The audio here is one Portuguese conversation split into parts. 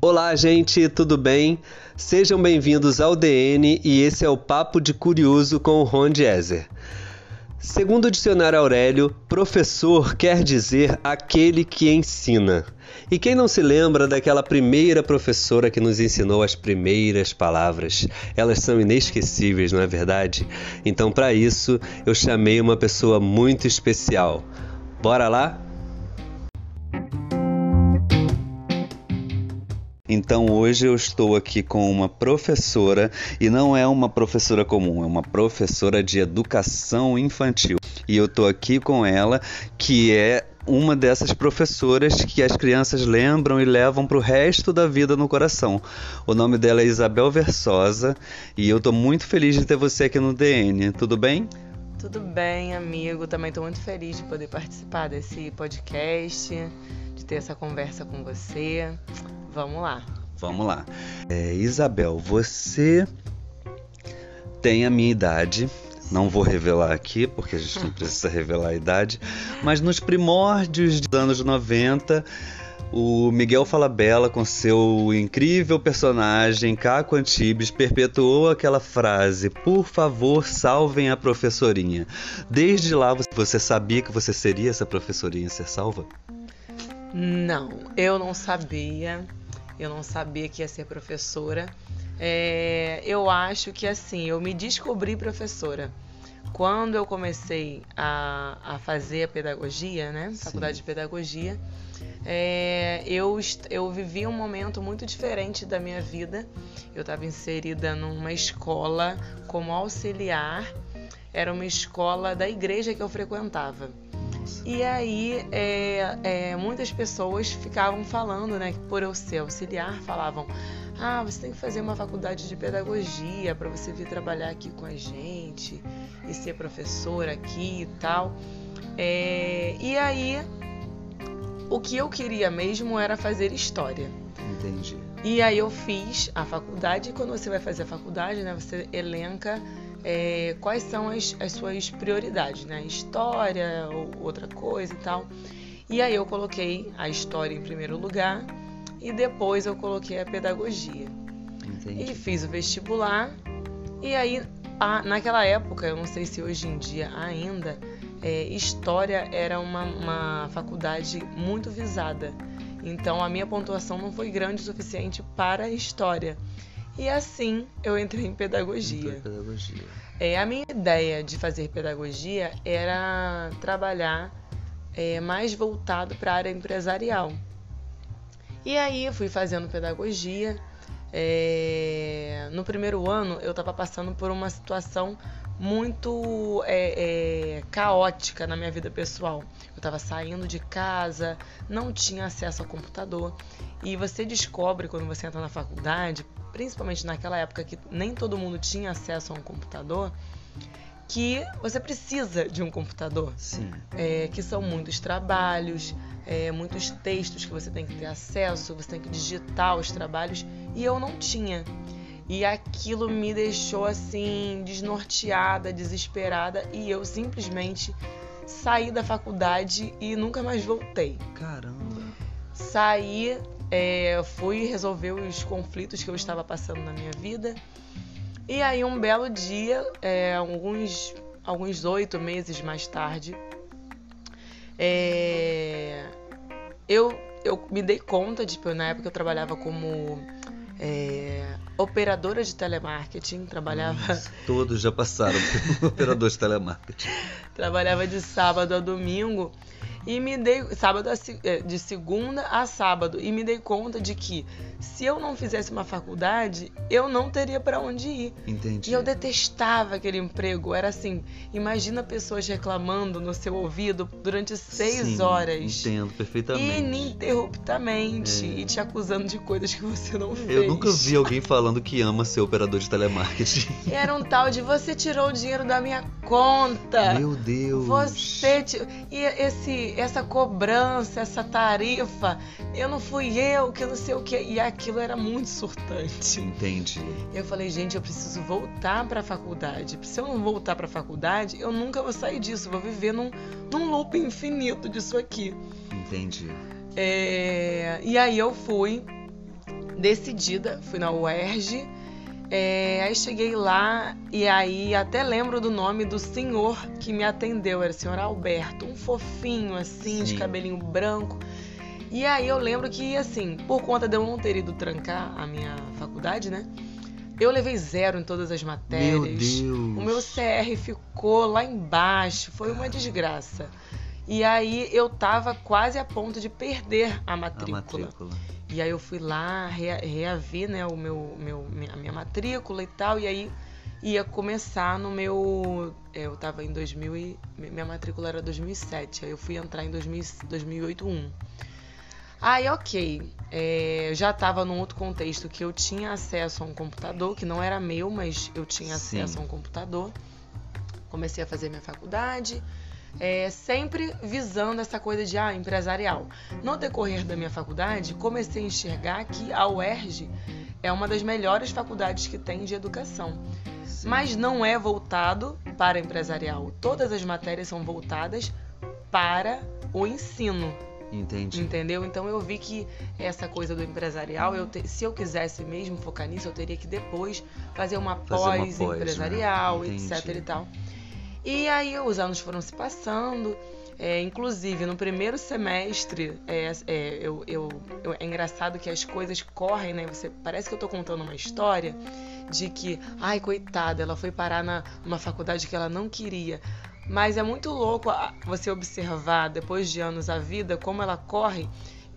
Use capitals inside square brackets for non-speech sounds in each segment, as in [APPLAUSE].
Olá, gente, tudo bem? Sejam bem-vindos ao DN e esse é o Papo de Curioso com o Ron Jezer. Segundo o dicionário Aurélio, professor quer dizer aquele que ensina. E quem não se lembra daquela primeira professora que nos ensinou as primeiras palavras? Elas são inesquecíveis, não é verdade? Então, para isso, eu chamei uma pessoa muito especial. Bora lá? Então hoje eu estou aqui com uma professora e não é uma professora comum, é uma professora de educação infantil. E eu estou aqui com ela, que é uma dessas professoras que as crianças lembram e levam para o resto da vida no coração. O nome dela é Isabel Versosa e eu estou muito feliz de ter você aqui no DN. Tudo bem? Tudo bem, amigo. Também estou muito feliz de poder participar desse podcast, de ter essa conversa com você. Vamos lá. Vamos lá. É, Isabel, você tem a minha idade. Não vou revelar aqui, porque a gente não precisa [LAUGHS] revelar a idade. Mas nos primórdios dos anos 90, o Miguel Falabella, com seu incrível personagem Caco Antibes, perpetuou aquela frase: Por favor, salvem a professorinha. Desde lá, você sabia que você seria essa professorinha ser salva? Não, eu não sabia. Eu não sabia que ia ser professora. É, eu acho que assim, eu me descobri professora. Quando eu comecei a, a fazer a pedagogia, né? Faculdade Sim. de Pedagogia, é, eu, eu vivi um momento muito diferente da minha vida. Eu estava inserida numa escola como auxiliar, era uma escola da igreja que eu frequentava. E aí, é, é, muitas pessoas ficavam falando, né, que por eu ser auxiliar, falavam: ah, você tem que fazer uma faculdade de pedagogia para você vir trabalhar aqui com a gente e ser professor aqui e tal. É, e aí, o que eu queria mesmo era fazer história. Entendi. E aí eu fiz a faculdade, e quando você vai fazer a faculdade, né, você elenca é, quais são as, as suas prioridades, né? História ou outra coisa e tal. E aí eu coloquei a história em primeiro lugar e depois eu coloquei a pedagogia. Entendi. E fiz o vestibular. E aí, a, naquela época, eu não sei se hoje em dia ainda, é, história era uma, uma faculdade muito visada. Então a minha pontuação não foi grande o suficiente para a história. E assim eu entrei em pedagogia. Em pedagogia. É, a minha ideia de fazer pedagogia era trabalhar é, mais voltado para a área empresarial. E aí eu fui fazendo pedagogia. É, no primeiro ano eu estava passando por uma situação muito é, é, caótica na minha vida pessoal. Eu estava saindo de casa, não tinha acesso ao computador. E você descobre quando você entra na faculdade, principalmente naquela época que nem todo mundo tinha acesso a um computador, que você precisa de um computador. Sim. É, que são muitos trabalhos, é, muitos textos que você tem que ter acesso, você tem que digitar os trabalhos, e eu não tinha. E aquilo me deixou assim, desnorteada, desesperada, e eu simplesmente saí da faculdade e nunca mais voltei. Caramba! Saí é, fui resolver os conflitos que eu estava passando na minha vida. E aí, um belo dia, é, alguns alguns oito meses mais tarde, é, eu, eu me dei conta de que na época eu trabalhava como é, operadora de telemarketing, trabalhava. Nossa, todos já passaram por [LAUGHS] operador de telemarketing. trabalhava de sábado a domingo e me dei sábado a, é, de segunda a sábado e me dei conta de que se eu não fizesse uma faculdade, eu não teria para onde ir. Entendi. E eu detestava aquele emprego. Era assim, imagina pessoas reclamando no seu ouvido durante seis Sim, horas. Entendo perfeitamente. Ininterruptamente é. e te acusando de coisas que você não fez. Eu nunca vi alguém falando que ama ser operador de telemarketing. [LAUGHS] Era um tal de você tirou o dinheiro da minha conta. Meu Deus. Você e esse essa cobrança, essa tarifa, eu não fui eu que não sei o que. E aquilo era muito surtante. Entendi. Eu falei, gente, eu preciso voltar para a faculdade. Se eu não voltar para a faculdade, eu nunca vou sair disso. Vou viver num, num loop infinito disso aqui. Entendi. É... E aí eu fui decidida, fui na UERJ. É, aí cheguei lá e aí até lembro do nome do senhor que me atendeu, era o senhor Alberto, um fofinho assim, Sim. de cabelinho branco. E aí eu lembro que, assim, por conta de eu não ter ido trancar a minha faculdade, né? Eu levei zero em todas as matérias. Meu Deus. O meu CR ficou lá embaixo. Foi uma desgraça. E aí eu tava quase a ponto de perder a matrícula. A matrícula. E aí eu fui lá, reavi, né, o meu, meu, a minha matrícula e tal. E aí ia começar no meu. É, eu tava em 2000 e. Minha matrícula era 2007. Aí eu fui entrar em 2000, 2008 1. Aí, ok, é, já estava num outro contexto que eu tinha acesso a um computador, que não era meu, mas eu tinha acesso Sim. a um computador. Comecei a fazer minha faculdade, é, sempre visando essa coisa de ah, empresarial. No decorrer da minha faculdade, comecei a enxergar que a UERJ é uma das melhores faculdades que tem de educação. Sim. Mas não é voltado para empresarial. Todas as matérias são voltadas para o ensino. Entendi. Entendeu? Então eu vi que essa coisa do empresarial, eu te, se eu quisesse mesmo focar nisso, eu teria que depois fazer uma pós, pós né? empresarial, né? etc e tal. E aí os anos foram se passando. É, inclusive, no primeiro semestre, é, é, eu, eu, eu, é engraçado que as coisas correm, né? Você, parece que eu tô contando uma história de que, ai, coitada, ela foi parar na, numa faculdade que ela não queria. Mas é muito louco você observar, depois de anos a vida, como ela corre,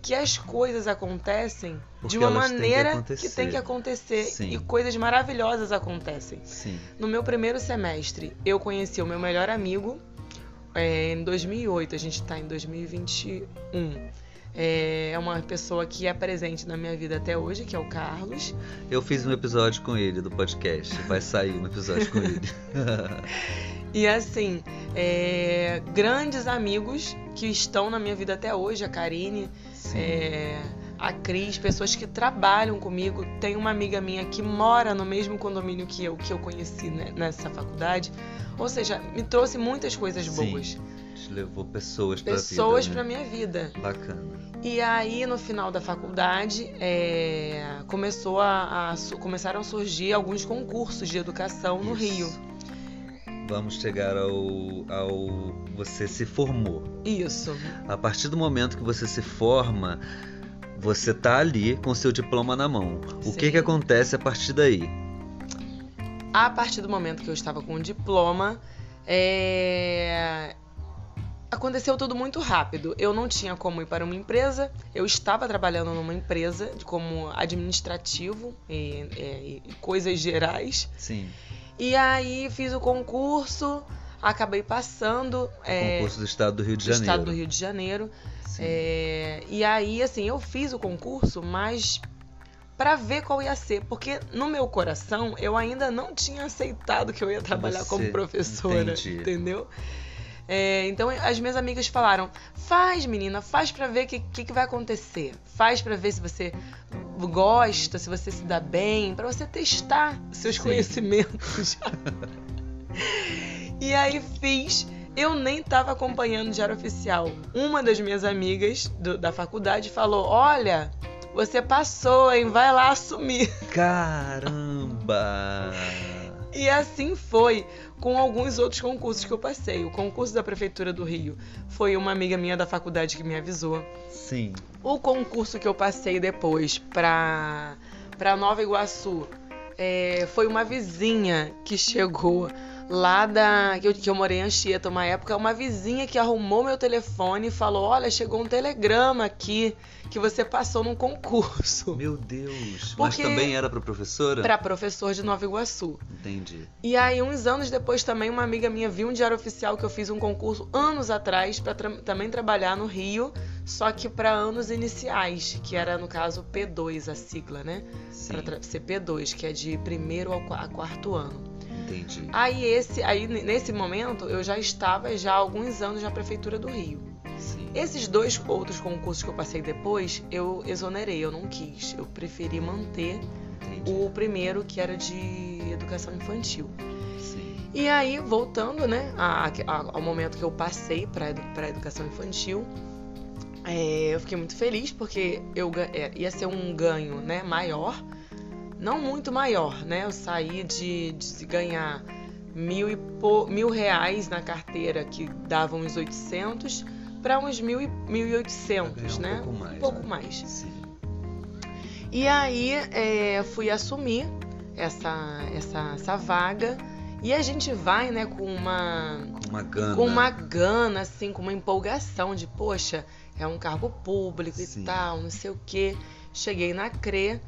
que as coisas acontecem Porque de uma maneira que, que, tem que acontecer Sim. e coisas maravilhosas acontecem. Sim. No meu primeiro semestre, eu conheci o meu melhor amigo é, em 2008, a gente está em 2021. É uma pessoa que é presente na minha vida até hoje, que é o Carlos. Eu fiz um episódio com ele do podcast, vai sair um episódio com ele. [LAUGHS] E assim, é, grandes amigos que estão na minha vida até hoje, a Karine, é, a Cris, pessoas que trabalham comigo. Tem uma amiga minha que mora no mesmo condomínio que eu, que eu conheci né, nessa faculdade. Ou seja, me trouxe muitas coisas boas. Sim. Te levou pessoas para pessoas para né? minha vida. Bacana. E aí no final da faculdade é, começou a, a, começaram a surgir alguns concursos de educação no Isso. Rio vamos chegar ao, ao você se formou. Isso. A partir do momento que você se forma, você tá ali com seu diploma na mão. O Sim. que que acontece a partir daí? A partir do momento que eu estava com o diploma, é... aconteceu tudo muito rápido. Eu não tinha como ir para uma empresa. Eu estava trabalhando numa empresa como administrativo e, e, e coisas gerais. Sim. E aí fiz o concurso, acabei passando. É, concurso do Estado do Rio de Janeiro. Estado do Rio de Janeiro. É, e aí, assim, eu fiz o concurso, mas para ver qual ia ser, porque no meu coração eu ainda não tinha aceitado que eu ia trabalhar Você, como professora, entendi. entendeu? É, então as minhas amigas falaram: faz, menina, faz para ver o que, que, que, vai acontecer. Faz para ver se você gosta, se você se dá bem, para você testar seus Sim. conhecimentos. [LAUGHS] e aí fiz. Eu nem estava acompanhando o Diário Oficial. Uma das minhas amigas do, da faculdade falou: Olha, você passou, hein? Vai lá assumir. Caramba! e assim foi com alguns outros concursos que eu passei. O concurso da Prefeitura do Rio foi uma amiga minha da faculdade que me avisou. Sim. O concurso que eu passei depois para para Nova Iguaçu é, foi uma vizinha que chegou lá da. Que eu, que eu morei em Anchieta uma época, uma vizinha que arrumou meu telefone e falou: Olha, chegou um telegrama aqui que você passou num concurso. [LAUGHS] Meu Deus! Porque Mas também era para professora? Para professor de Nova Iguaçu. Entendi. E aí, uns anos depois, também uma amiga minha viu um diário oficial que eu fiz um concurso anos atrás para tra também trabalhar no Rio, só que para anos iniciais, que era no caso P2 a sigla, né? Para ser P2, que é de primeiro a quarto ano. Entendi. Aí esse, aí nesse momento eu já estava já há alguns anos na prefeitura do Rio. Sim. Esses dois outros concursos que eu passei depois, eu exonerei, eu não quis. Eu preferi manter Entendi. o primeiro que era de educação infantil. Sim. E aí, voltando, né, a, a, ao momento que eu passei para a educação infantil, é, eu fiquei muito feliz porque eu é, ia ser um ganho né, maior, não muito maior, né? Eu saí de, de ganhar mil, e po, mil reais na carteira, que davam uns 800, para uns mil e, 1.800, um né? Pouco mais, um pouco né? mais. Sim. E aí é, fui assumir essa, essa, essa vaga. E a gente vai, né, com uma. Com uma gana. Com uma gana, assim, com uma empolgação de, poxa, é um cargo público Sim. e tal, não sei o quê. Cheguei na CRE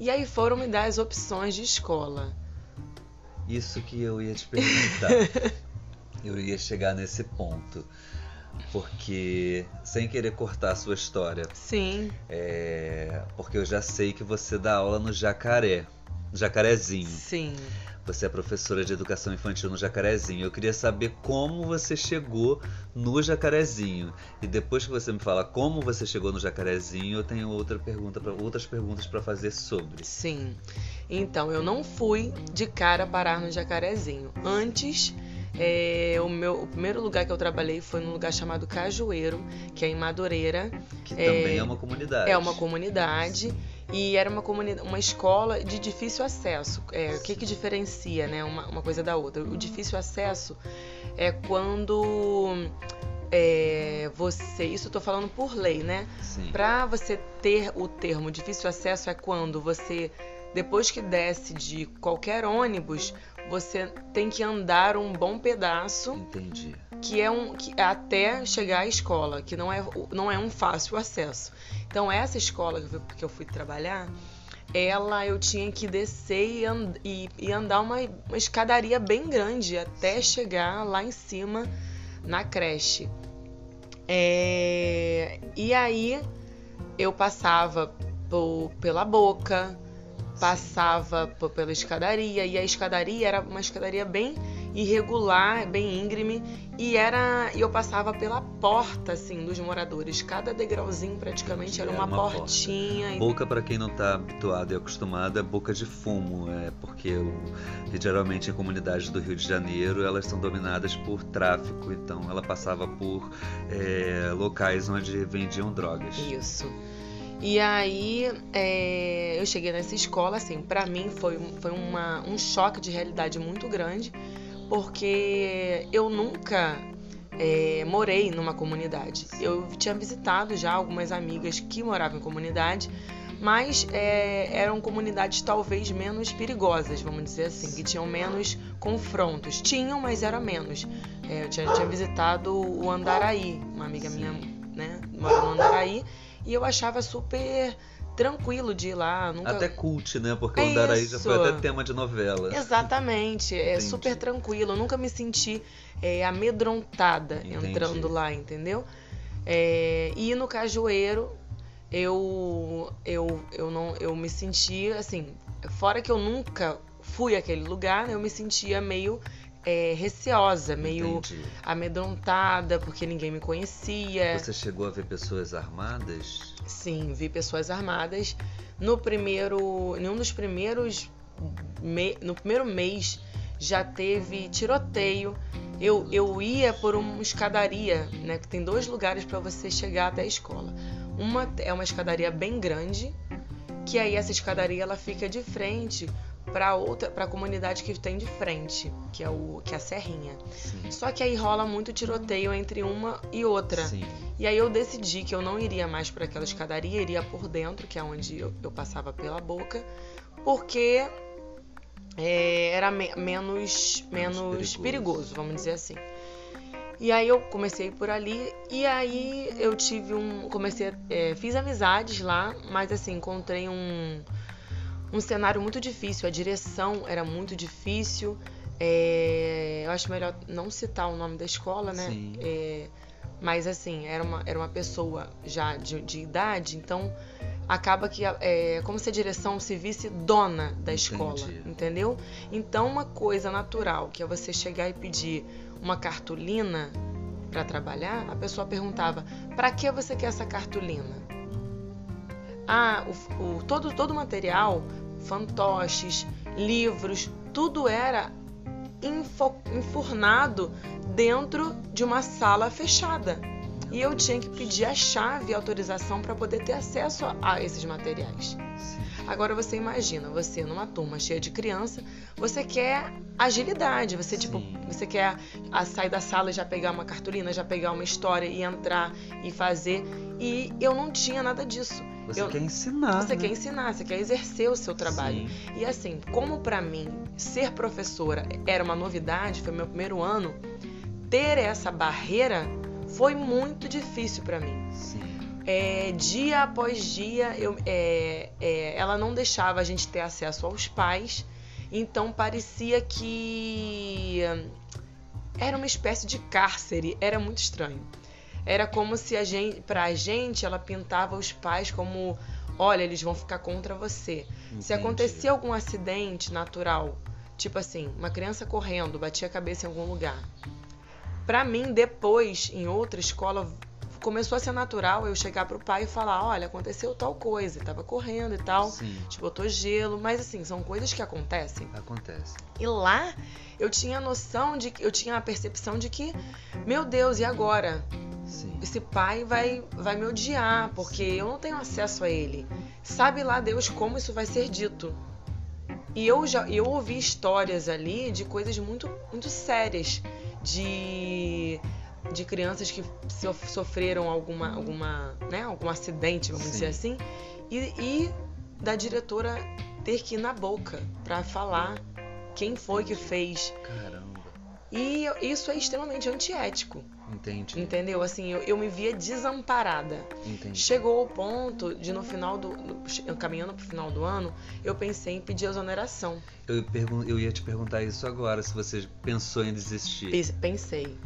e aí foram me dar as opções de escola. Isso que eu ia te perguntar. [LAUGHS] eu ia chegar nesse ponto. Porque, sem querer cortar a sua história, Sim, é, porque eu já sei que você dá aula no Jacaré, Jacarezinho. sim. Você é professora de educação infantil no Jacarezinho. Eu queria saber como você chegou no Jacarezinho. E depois que você me fala como você chegou no Jacarezinho, eu tenho outra pergunta pra, outras perguntas para fazer sobre. Sim. Então, eu não fui de cara parar no Jacarezinho. Antes, é, o, meu, o primeiro lugar que eu trabalhei foi num lugar chamado Cajueiro, que é em Madureira. Que também é uma comunidade. É uma comunidade e era uma, comunidade, uma escola de difícil acesso. É, o que, que diferencia né, uma, uma coisa da outra? O difícil acesso é quando é, você. Isso eu tô falando por lei, né? Para você ter o termo difícil acesso é quando você, depois que desce de qualquer ônibus, você tem que andar um bom pedaço Entendi. que é um que até chegar à escola, que não é, não é um fácil acesso. Então essa escola que eu, fui- que eu fui trabalhar, ela eu tinha que descer e, and- e- e andar uma, uma escadaria bem grande até chegar lá em cima na creche. É, e aí eu passava po- pela boca, passava pela escadaria e a escadaria era uma escadaria bem irregular, bem íngreme e era e eu passava pela porta assim dos moradores. Cada degrauzinho praticamente era Era uma, uma porta. portinha. e- Boca, para quem não tá habituado e acostumado, é boca de fumo. É porque o, geralmente em comunidades do Rio de Janeiro elas são dominadas por tráfico. Então ela passava por é, locais onde vendiam drogas. Isso. E aí é, eu cheguei nessa escola, assim, pra mim foi, um- foi uma, um choque de realidade muito grande, porque eu nunca é, morei numa comunidade. Eu tinha visitado já algumas amigas que moravam em comunidade, mas é, eram comunidades talvez menos perigosas, vamos dizer assim, que tinham menos confrontos. Tinham, mas era menos. É, eu tinha, tinha visitado o Andaraí, uma amiga minha, né, mora no Andaraí, e eu achava super tranquilo de ir lá. Nunca... Até cult, né? Porque É o Andaraí já foi até tema de novela. Exatamente, é Entendi. super tranquilo. Eu nunca me senti é, amedrontada Entendi. entrando lá, entendeu? É, e no Cajueiro, eu, eu, eu, não, eu me sentia assim, fora que eu nunca fui àquele lugar, né, eu me sentia meio é, receosa, meio Entendi. amedrontada, porque ninguém me conhecia. Você chegou a ver pessoas armadas? Sim, vi pessoas armadas. No primeiro, em um dos primeiros, me- no primeiro mês já teve tiroteio. Eu, eu ia por uma escadaria, né? Que tem dois lugares para você chegar até a escola. Uma é uma escadaria bem grande, que aí essa escadaria ela fica de frente para outra, para a comunidade que tem de frente, que é o que é a Serrinha. Sim. Só que aí rola muito tiroteio entre uma e outra. Sim. E aí eu decidi que eu não iria mais para aquela escadaria, iria por dentro, que é onde eu, eu passava pela boca, porque é, era me- menos, Menos menos perigoso. perigoso, vamos dizer assim. E aí eu comecei por ali e aí eu tive um, comecei, é, fiz amizades lá, mas assim encontrei um um cenário muito difícil. A direção era muito difícil. É, eu acho melhor não citar o nome da escola, né? Sim. É, mas assim, era uma, era uma pessoa já de, de idade, então acaba que é como se a direção se visse dona da escola, Entendi. entendeu? Então uma coisa natural, que é você chegar e pedir uma cartolina para trabalhar, a pessoa perguntava: "Para que você quer essa cartolina?" Ah, o, o- todo, todo o material, fantoches, livros, tudo era enfo- enfurnado dentro de uma sala fechada. e eu tinha que pedir a chave e autorização para poder ter acesso a, a esses materiais. Sim. Agora você imagina, você numa turma cheia de criança, você quer agilidade, você Sim. tipo, você quer a, sair da sala e já pegar uma cartolina, já pegar uma história e entrar e fazer. E eu não tinha nada disso. Você Eu- quer ensinar. Você né? quer ensinar, você quer exercer o seu trabalho. Sim. E assim, como pra mim ser professora era uma novidade, foi meu primeiro ano, ter essa barreira foi muito difícil pra mim. Sim. É, dia após dia, eu, é, é, ela não deixava a gente ter acesso aos pais, então parecia que era uma espécie de cárcere, era muito estranho. Era como se a gente, pra gente, ela pintava os pais como, olha, eles vão ficar contra você. Se Entendi. acontecia algum acidente natural, tipo assim, uma criança correndo, batia a cabeça em algum lugar. Pra mim, depois, em outra escola, começou a ser natural eu chegar pro pai e falar, olha, aconteceu tal coisa, tava correndo e tal, Sim. te botou gelo, mas assim, são coisas que acontecem. Acontece. E lá eu tinha a noção de eu tinha a percepção de que, meu Deus, e agora? Sim. Esse pai vai, vai me odiar, porque eu não tenho acesso a ele. Sabe lá Deus como isso vai ser dito. E eu já eu ouvi histórias ali de coisas muito, muito sérias, de, de crianças que so- sofreram alguma, alguma, né, algum acidente, vamos Sim. dizer assim, e, e da diretora ter que ir na boca para falar quem foi que fez. Caramba. E isso é extremamente antiético. Entendi. Entendeu? Assim, eu, eu me via desamparada. Entendi. Chegou ao ponto de no final do. no- caminhando pro final do ano, eu pensei em pedir exoneração. Eu, pergun- eu ia te perguntar isso agora, se você pensou em desistir. Pensei.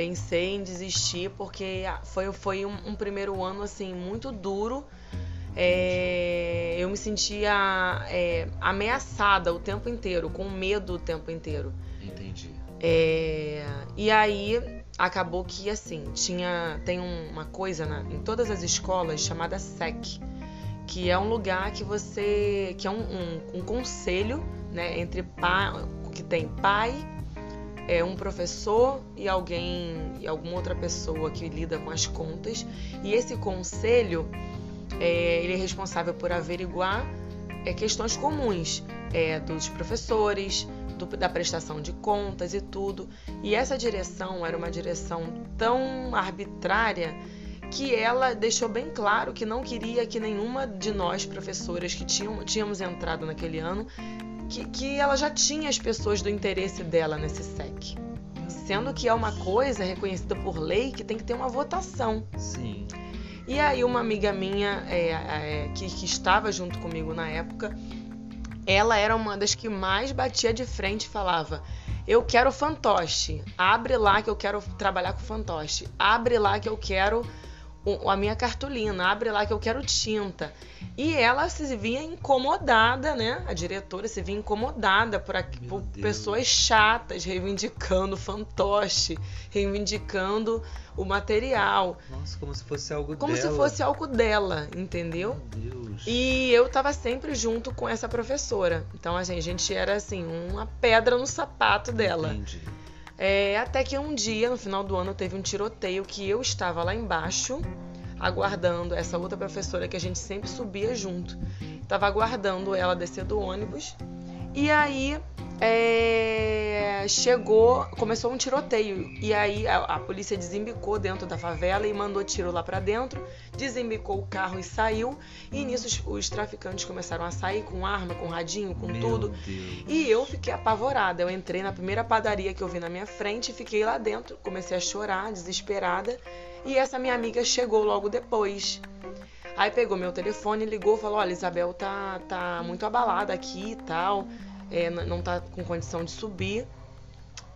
Pensei em desistir porque ah, foi, foi um, um primeiro ano assim muito duro. É, eu me sentia é, ameaçada o tempo inteiro, com medo o tempo inteiro. Entendi. É, e aí acabou que assim tinha tem um- uma coisa na- em todas as escolas chamada SEC, que é um lugar que você que é um, um- um conselho, né, entre pai que tem pai, é um professor e alguém e alguma outra pessoa que lida com as contas. E esse conselho é, ele é responsável por averiguar é, questões comuns é, dos professores, do- da prestação de contas e tudo. E essa direção era uma direção tão arbitrária que ela deixou bem claro que não queria que nenhuma de nós professoras que tinham, tínhamos entrado naquele ano, que, que ela já tinha as pessoas do interesse dela nesse SEC. Sendo que é uma coisa reconhecida por lei que tem que ter uma votação. Sim. E aí uma amiga minha é, é, que, que estava junto comigo na época, ela era uma das que mais batia de frente e falava: Eu quero fantoche. Abre lá que eu quero trabalhar com fantoche. Abre lá que eu quero a minha cartolina. Abre lá que eu quero tinta. E ela se via incomodada, né? A diretora se via incomodada por, aqui- por pessoas chatas reivindicando fantoche, reivindicando o material. Nossa, como se fosse algo Como dela. se fosse algo dela, entendeu? Meu Deus. E eu tava sempre junto com essa professora. Então assim, a gente era assim, uma pedra no sapato dela. Entendi. É, até que um dia, no final do ano, teve um tiroteio que eu estava lá embaixo, aguardando essa outra professora que a gente sempre subia junto. Tava aguardando ela descer do ônibus. E aí é, chegou, começou um tiroteio. E aí a, a polícia desembicou dentro da favela e mandou tiro lá pra dentro, desembicou o carro e saiu. E nisso os, os traficantes começaram a sair com arma, com radinho, com Meu tudo. Deus. E eu fiquei apavorada. Eu entrei na primeira padaria que eu vi na minha frente, fiquei lá dentro, comecei a chorar, desesperada. E essa minha amiga chegou logo depois. Aí pegou meu telefone, ligou falou: Olha, Isabel tá, tá muito abalada aqui e tal, é, não tá com condição de subir.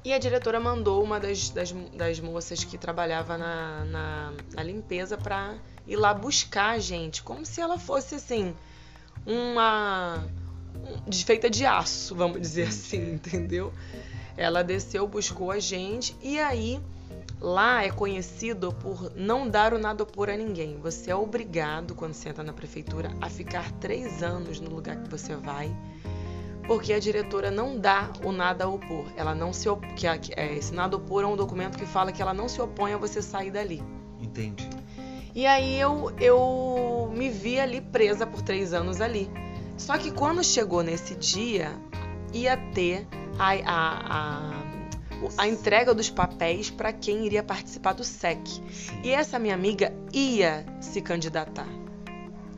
E a diretora mandou uma das, das, das moças que trabalhava na, na, na limpeza pra ir lá buscar a gente, como se ela fosse assim, uma. um- feita de aço, vamos dizer [LAUGHS] assim, entendeu? Ela desceu, buscou a gente e aí lá é conhecido por não dar o nada opor a ninguém. Você é obrigado, quando você entra na prefeitura, a ficar três anos no lugar que você vai, porque a diretora não dá o nada a opor. Ela não se op... que é, esse nada a opor é um documento que fala que ela não se opõe a você sair dali. Entendi. E aí eu, eu me vi ali presa por três anos ali. Só que quando chegou nesse dia, ia ter a, a, a, a entrega dos papéis para quem iria participar do SEC. E essa minha amiga ia se candidatar.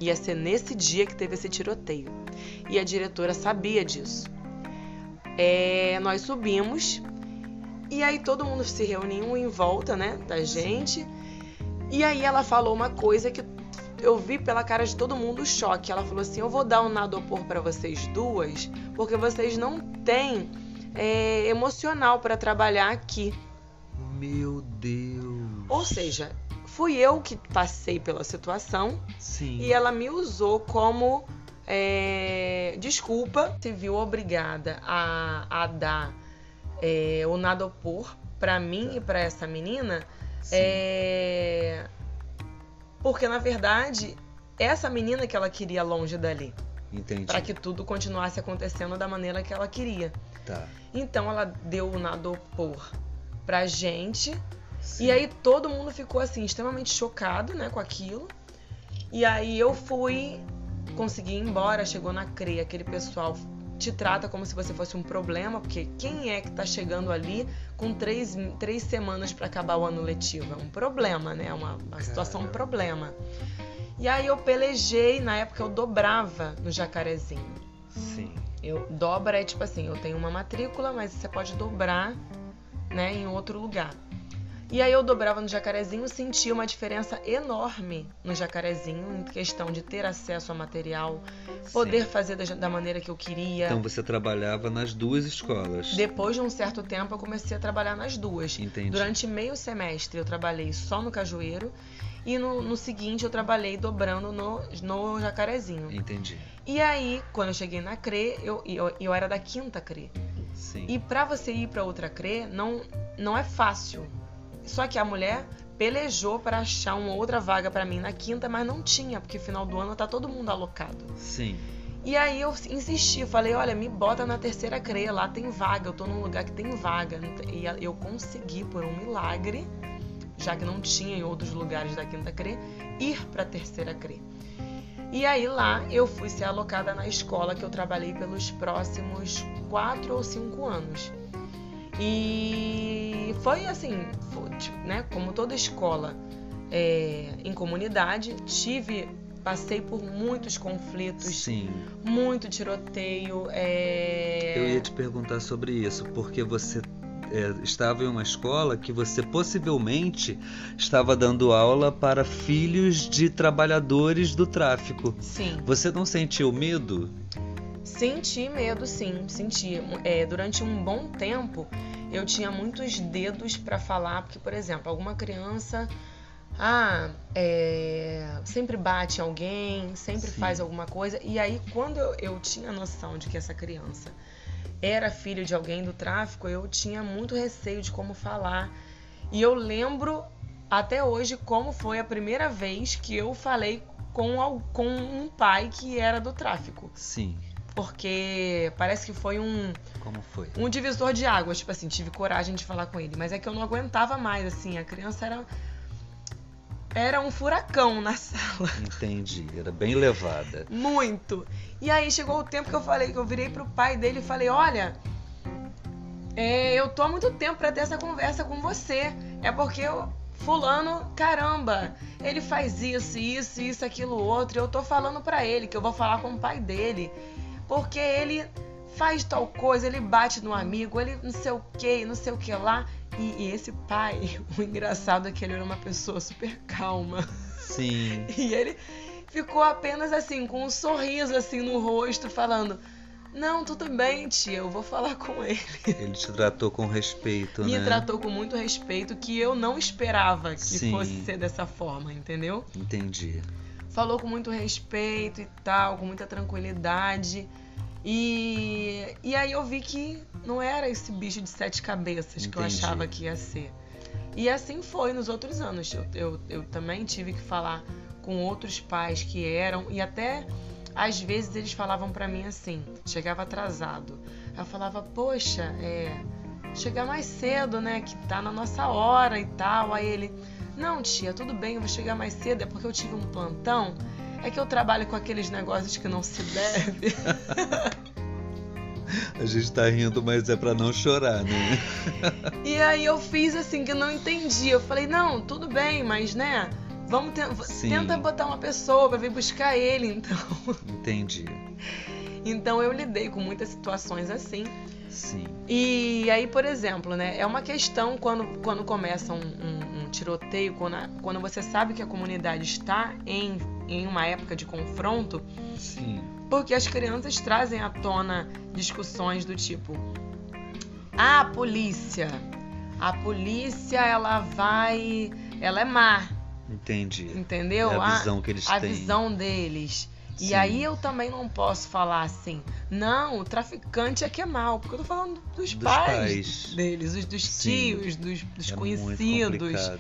Ia ser nesse dia que teve esse tiroteio. E a diretora sabia disso. É, nós subimos e aí todo mundo se reuniu em volta, né, da gente. E aí ela falou uma coisa que eu vi pela cara de todo mundo o choque. Ela falou assim: "Eu vou dar um nadopor para vocês duas, porque vocês não têm é, emocional para trabalhar aqui". Meu Deus. Ou seja, fui eu que passei pela situação Sim. e ela me usou como é, desculpa, se viu obrigada a, a dar é, o nadopor para mim e para essa menina, Sim. é, porque na verdade essa menina que ela queria longe dali, Entendi. para que tudo continuasse acontecendo da maneira que ela queria. Tá. Então ela deu o nadopor pra gente Sim. e aí todo mundo ficou assim extremamente chocado, né, com aquilo. E aí eu fui consegui ir embora, chegou na CRE, aquele pessoal te trata como se você fosse um problema, porque quem é que tá chegando ali com três, três semanas para acabar o ano letivo? É um problema, né? É uma, uma situação, um problema. E aí eu pelejei, na época eu dobrava no jacarezinho. Sim. Eu dobra é tipo assim, eu tenho uma matrícula, mas você pode dobrar, né, em outro lugar. E aí eu dobrava no jacarezinho, sentia uma diferença enorme no jacarezinho em questão de ter acesso a material, poder Sim. fazer da, da maneira que eu queria. Então você trabalhava nas duas escolas. Depois de um certo tempo eu comecei a trabalhar nas duas. Entendi. Durante meio semestre eu trabalhei só no Cajueiro e no, no seguinte eu trabalhei dobrando no, no Jacarezinho. Entendi. E aí, quando eu cheguei na CRE, eu, eu, eu era da quinta CRE. Sim. E pra você ir pra outra CRE, não, não é fácil. Só que a mulher pelejou pra achar uma outra vaga pra mim na quinta, mas não tinha, porque final do ano tá todo mundo alocado. Sim. E aí eu insisti, falei, olha, me bota na terceira CRE, lá tem vaga, eu tô num lugar que tem vaga. E eu consegui, por um milagre, já que não tinha em outros lugares da quinta CRE, ir pra terceira CRE. E aí lá eu fui ser alocada na escola que eu trabalhei pelos próximos quatro ou cinco anos. E foi assim, foi, tipo, né? Como toda escola é, em comunidade, tive, passei por muitos conflitos, Sim. muito tiroteio. é, Eu ia te perguntar sobre isso, porque você estava em uma escola que você possivelmente estava dando aula para filhos de trabalhadores do tráfico. Sim. Você não sentiu medo? Senti medo, sim, senti. É, durante um bom tempo, eu tinha muitos dedos para falar, porque, por exemplo, alguma criança, ah, é, sempre bate em alguém, sempre Sim. faz alguma coisa, e aí quando eu, eu tinha noção de que essa criança era filho de alguém do tráfico, eu tinha muito receio de como falar. E eu lembro até hoje como foi a primeira vez que eu falei com, com um pai que era do tráfico Sim. porque parece que foi um, Como foi? um divisor de águas, tipo assim, tive coragem de falar com ele, mas é que eu não aguentava mais, assim, a criança era era um furacão na sala, [LAUGHS] Entendi. Era bem levada. muito. E aí chegou o tempo que eu falei, que eu virei pro pai dele e falei, olha, é, eu tô há muito tempo pra ter essa conversa com você, é porque eu fulano, caramba, ele faz isso, isso, isso, aquilo, outro, eu tô falando pra ele que eu vou falar com o pai dele, porque ele faz tal coisa, ele bate no amigo, ele não sei o que, não sei o que lá. E, e esse pai, [LAUGHS] o engraçado é que ele era uma pessoa super calma. Sim. [LAUGHS] E ele ficou apenas assim, com um sorriso assim no rosto, falando: Não, tudo bem, tia, eu vou falar com ele. [LAUGHS] Ele te tratou com respeito, Me né? tratou com muito respeito, que eu não esperava que Sim. fosse ser dessa forma, entendeu? Entendi. falou com muito respeito e tal, com muita tranquilidade. E, e aí eu vi que não era esse bicho de sete cabeças que eu Entendi. achava que ia ser. E assim foi nos outros anos. Eu, eu, eu também tive que falar com outros pais que eram, e até às vezes eles falavam pra mim assim, chegava atrasado. Eu falava, poxa, é, chegar mais cedo, né? Que tá na nossa hora e tal. Aí ele, Não, tia, tudo bem, eu vou chegar mais cedo, é porque eu tive um plantão. É que eu trabalho com aqueles negócios que não se deve. [LAUGHS] A gente tá rindo, mas é para não chorar, né? e aí eu fiz assim que eu não entendi. Eu falei, não, tudo bem, mas né? Vamos te tenta botar uma pessoa para vir buscar ele, então. Entendi. Então eu lidei com muitas situações assim. Sim. E aí, por exemplo, né? É uma questão quando, quando começa um, um, um tiroteio, quando, a, quando você sabe que a comunidade está em, em uma época de confronto. Sim. Porque as crianças trazem à tona discussões do tipo: ah, a polícia, a polícia ela vai, ela é má. Entendi. Entendeu? É a visão que eles a têm. A visão deles. Sim. E aí eu também não posso falar assim, não, o traficante é que é mal, porque eu tô falando dos, Dos pais, pais. deles, os dos Sim. tios, dos, dos É conhecidos.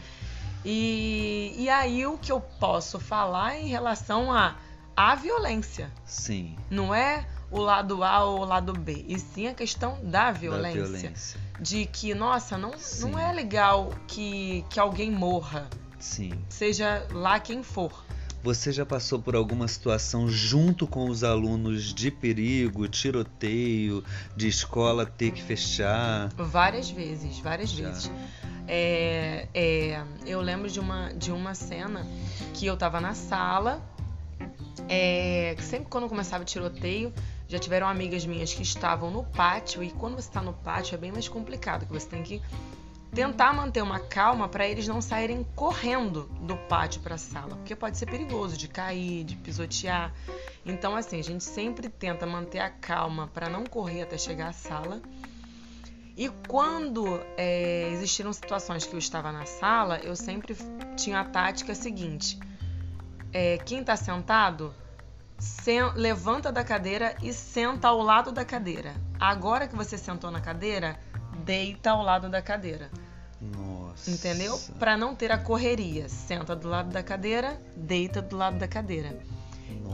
E, e aí o que eu posso falar é em relação a a violência. Sim. Não é o lado A ou o lado B, e sim a questão da violência. Da violência. De que, nossa, não, Sim. não é legal que, que alguém morra, Sim. seja lá quem for. Você já passou por alguma situação junto com os alunos de perigo, tiroteio, de escola ter que fechar? Várias vezes, várias Já. vezes. É, é, eu lembro de uma, de uma cena que eu tava na sala, é, que sempre quando começava o tiroteio, já tiveram amigas minhas que estavam no pátio, e quando você está no pátio é bem mais complicado, que você tem que tentar manter uma calma para eles não saírem correndo do pátio para a sala, porque pode ser perigoso de cair, de pisotear. Então, assim, a gente sempre tenta manter a calma para não correr até chegar à sala. E quando é, existiram situações que eu estava na sala, eu sempre tinha a tática seguinte: é, quem está sentado, sen- levanta da cadeira e senta ao lado da cadeira. Agora que você sentou na cadeira, deita ao lado da cadeira. Nossa. Entendeu? Para não ter a correria. Senta do lado da cadeira, deita do lado da cadeira.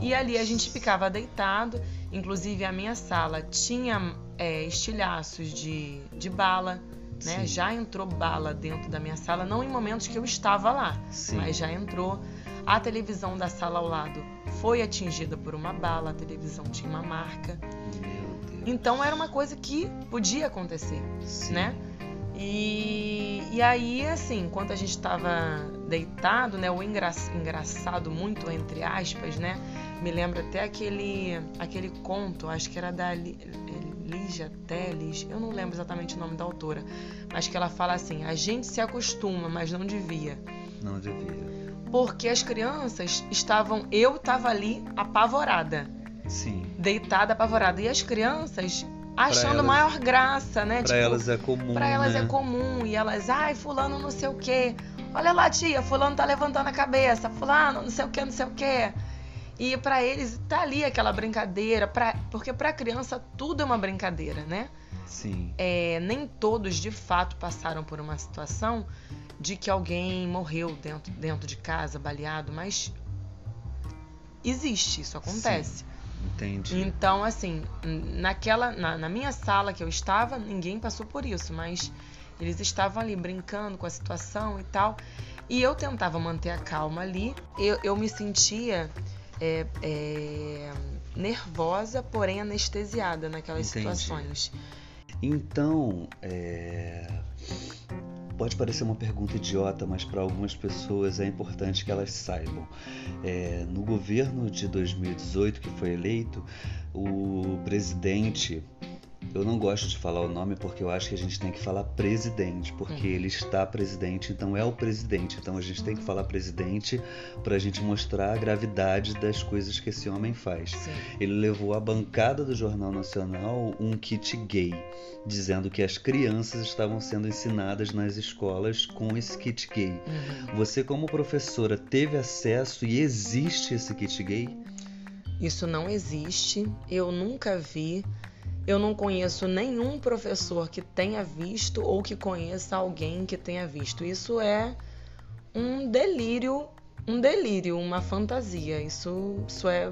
E ali a gente ficava deitado. Inclusive a minha sala tinha é, estilhaços de, de bala. Né? Já entrou bala dentro da minha sala, não em momentos que eu estava lá, Sim. mas já entrou. A televisão da sala ao lado foi atingida por uma bala, a televisão tinha uma marca. Meu Deus. Então era uma coisa que podia acontecer Sim. né? E, e aí, assim, enquanto a gente estava deitado, né? O engra, engraçado, muito entre aspas, né? Me lembra até aquele, aquele conto, acho que era da Lígia Teles, eu não lembro exatamente o nome da autora, mas que ela fala assim: a gente se acostuma, mas não devia. Não devia. Porque as crianças estavam, eu estava ali apavorada, Sim. deitada apavorada, e as crianças achando elas- maior graça, né? Pra elas é comum. Pra elas né? é comum e elas, ai, fulano não sei o quê. Olha lá, tia, fulano tá levantando a cabeça, fulano não sei o quê, não sei o quê. E pra eles tá ali aquela brincadeira, pra, porque pra criança tudo é uma brincadeira, né? Sim. É, nem todos de fato passaram por uma situação de que alguém morreu dentro, dentro de casa, baleado, mas existe, isso acontece. Entendi. Então, assim, naquela, na, na minha sala que eu estava, ninguém passou por isso, mas eles estavam ali brincando com a situação e tal. E eu tentava manter a calma ali. Eu, eu me sentia é, é, nervosa, porém anestesiada naquelas Entendi. situações. Então, é, pode parecer uma pergunta idiota, mas para algumas pessoas é importante que elas saibam. É, no governo de 2018 que foi eleito, o presidente, eu não gosto de falar o nome porque eu acho que a gente tem que falar presidente, porque Uhum. ele está presidente, então é o presidente. Então a gente tem que falar presidente para a gente mostrar a gravidade das coisas que esse homem faz Sim. ele levou à bancada do Jornal Nacional um kit gay, dizendo que as crianças estavam sendo ensinadas nas escolas com esse kit gay. Uhum. Você, como professora, teve acesso e existe esse kit gay? Isso não existe, eu nunca vi. Eu não conheço nenhum professor que tenha visto ou que conheça alguém que tenha visto. Isso é um delírio, um delírio, uma fantasia. Isso, isso é,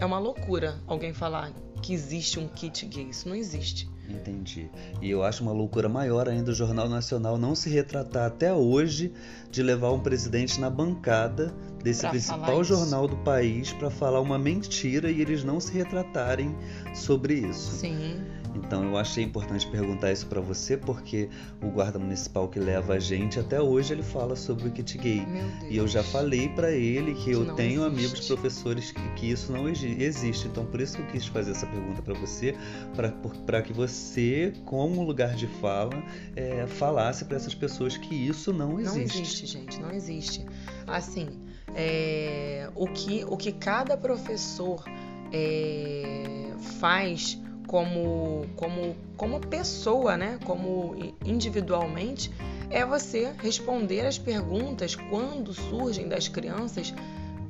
é uma loucura alguém falar que existe um kit gay. Isso não existe. Entendi. E eu acho uma loucura maior ainda o Jornal Nacional não se retratar até hoje de levar um presidente na bancada desse Pra principal jornal do país para falar uma mentira e eles não se retratarem sobre isso. Sim. Então eu achei importante perguntar isso para você porque o guarda municipal que leva a gente até hoje ele fala sobre o kit gay. E eu já falei para ele que, Que eu tenho existe. amigos professores que, que isso não exi- existe. Então por isso que eu quis fazer essa pergunta para você, para que você, como lugar de fala, é, falasse para essas pessoas que isso não existe. Não existe, gente, não existe. Assim, é, o, que, o que cada professor é, faz como, como, como pessoa, né? Como individualmente, é você responder as perguntas quando surgem das crianças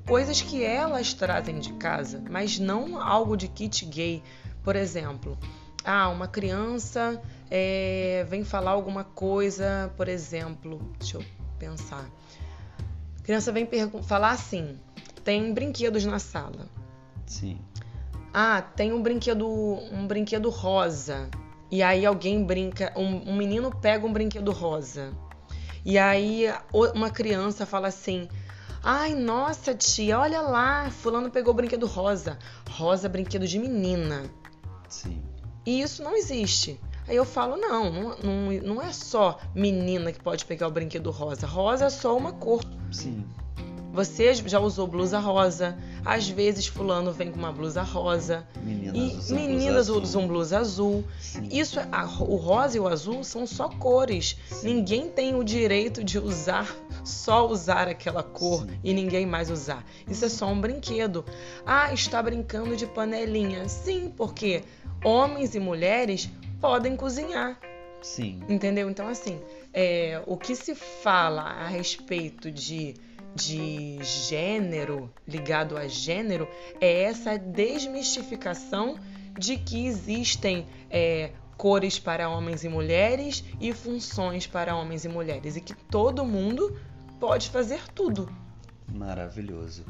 coisas que elas trazem de casa, mas não algo de kit gay. Por exemplo, ah, uma criança é, vem falar alguma coisa, por exemplo, deixa eu pensar. A criança vem falar assim: tem brinquedos na sala. Sim. Ah, tem um brinquedo, um brinquedo rosa. E aí alguém brinca, um, um menino pega um brinquedo rosa. E aí uma criança fala assim: Ai, nossa tia, olha lá, fulano pegou o brinquedo rosa. Rosa, brinquedo de menina. Sim. E isso não existe. Aí eu falo, não, não, não é só menina que pode pegar o brinquedo rosa. Rosa é só uma cor. Sim. Você já usou blusa rosa. Às vezes fulano vem com uma blusa rosa. Meninas E usam meninas blusa usam azul. blusa azul. Sim. Isso, é- a- o rosa e o azul são só cores. Sim. Ninguém tem o direito de usar, [LAUGHS] só usar aquela cor Sim. e ninguém mais usar. Isso é só um brinquedo. Ah, está brincando de panelinha. Sim, porque homens e mulheres podem cozinhar. Sim. Entendeu? Então, assim, é, o que se fala a respeito de, de gênero, ligado a gênero, é essa desmistificação de que existem é, cores para homens e mulheres e funções para homens e mulheres. E que todo mundo pode fazer tudo. Maravilhoso.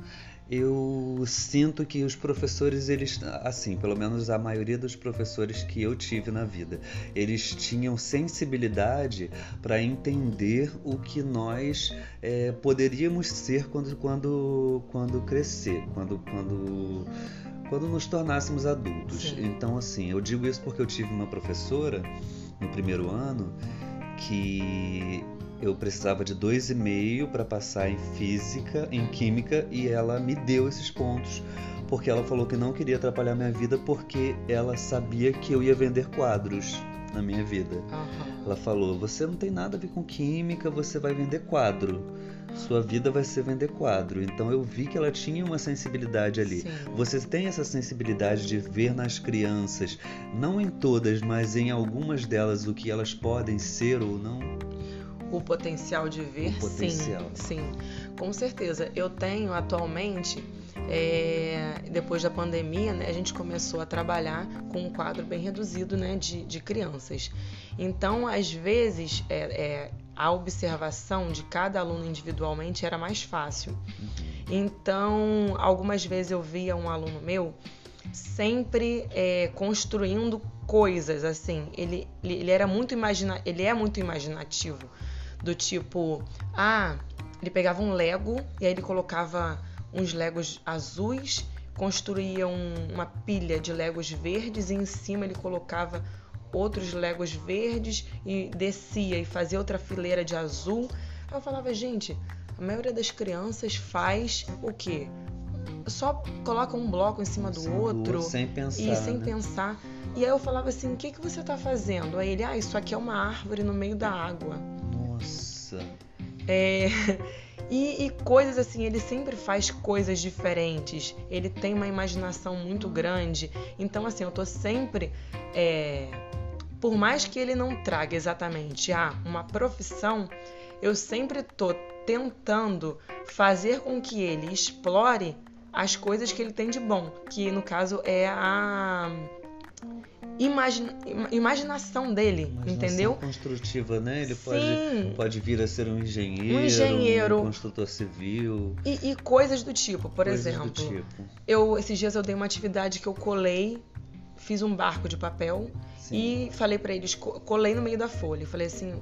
Eu sinto que os professores, eles, assim, pelo menos a maioria dos professores que eu tive na vida, eles tinham sensibilidade para entender o que nós é, poderíamos ser quando, quando, quando crescer, quando, quando, quando nos tornássemos adultos. Sim. Então, assim, eu digo isso porque eu tive uma professora no primeiro ano que eu precisava de dois e meio para passar em física, em química e ela me deu esses pontos porque ela falou que não queria atrapalhar minha vida porque ela sabia que eu ia vender quadros na minha vida. Aham. Ela falou: você não tem nada a ver com química, você vai vender quadro. Sua vida vai ser vender quadro. Então eu vi que ela tinha uma sensibilidade ali. Sim. Você tem essa sensibilidade de ver nas crianças, não em todas, mas em algumas delas, o que elas podem ser ou não? O potencial de ver, O potencial. sim, sim, com certeza. Eu tenho atualmente, é, depois da pandemia, né, a gente começou a trabalhar com um quadro bem reduzido, né, de, de crianças. Então, às vezes, é, é, a observação de cada aluno individualmente era mais fácil. Então, algumas vezes eu via um aluno meu sempre é, construindo coisas assim. Ele, ele, era muito imagina, ele é muito imaginativo, do tipo, ah, ele pegava um Lego e aí ele colocava uns Legos azuis, construía um- uma pilha de Legos verdes e em cima ele colocava outros Legos verdes e descia e fazia outra fileira de azul. Aí eu falava, gente, a maioria das crianças faz o quê? Só coloca um bloco em cima do Sem outro sem pensar. e sem né? pensar. E aí eu falava assim, o que, que você tá fazendo? Aí ele, ah, isso aqui é uma árvore no meio da água. Nossa. É, [LAUGHS] E, e coisas assim, ele sempre faz coisas diferentes. Ele tem uma imaginação muito grande. Então, assim, eu tô sempre. é, por mais que ele não traga exatamente ah, uma profissão, eu sempre tô tentando fazer com que ele explore as coisas que ele tem de bom, que no caso é a imagina- ima- imaginação dele, Imaginação entendeu? construtiva, né? Ele pode, Sim. pode vir a ser um engenheiro, Um engenheiro. um construtor civil, E, e coisas do tipo, por coisas exemplo, tipo. eu esses dias eu dei uma atividade que eu colei fiz um barco de papel Sim. e falei para eles, colei no meio da folha, falei assim,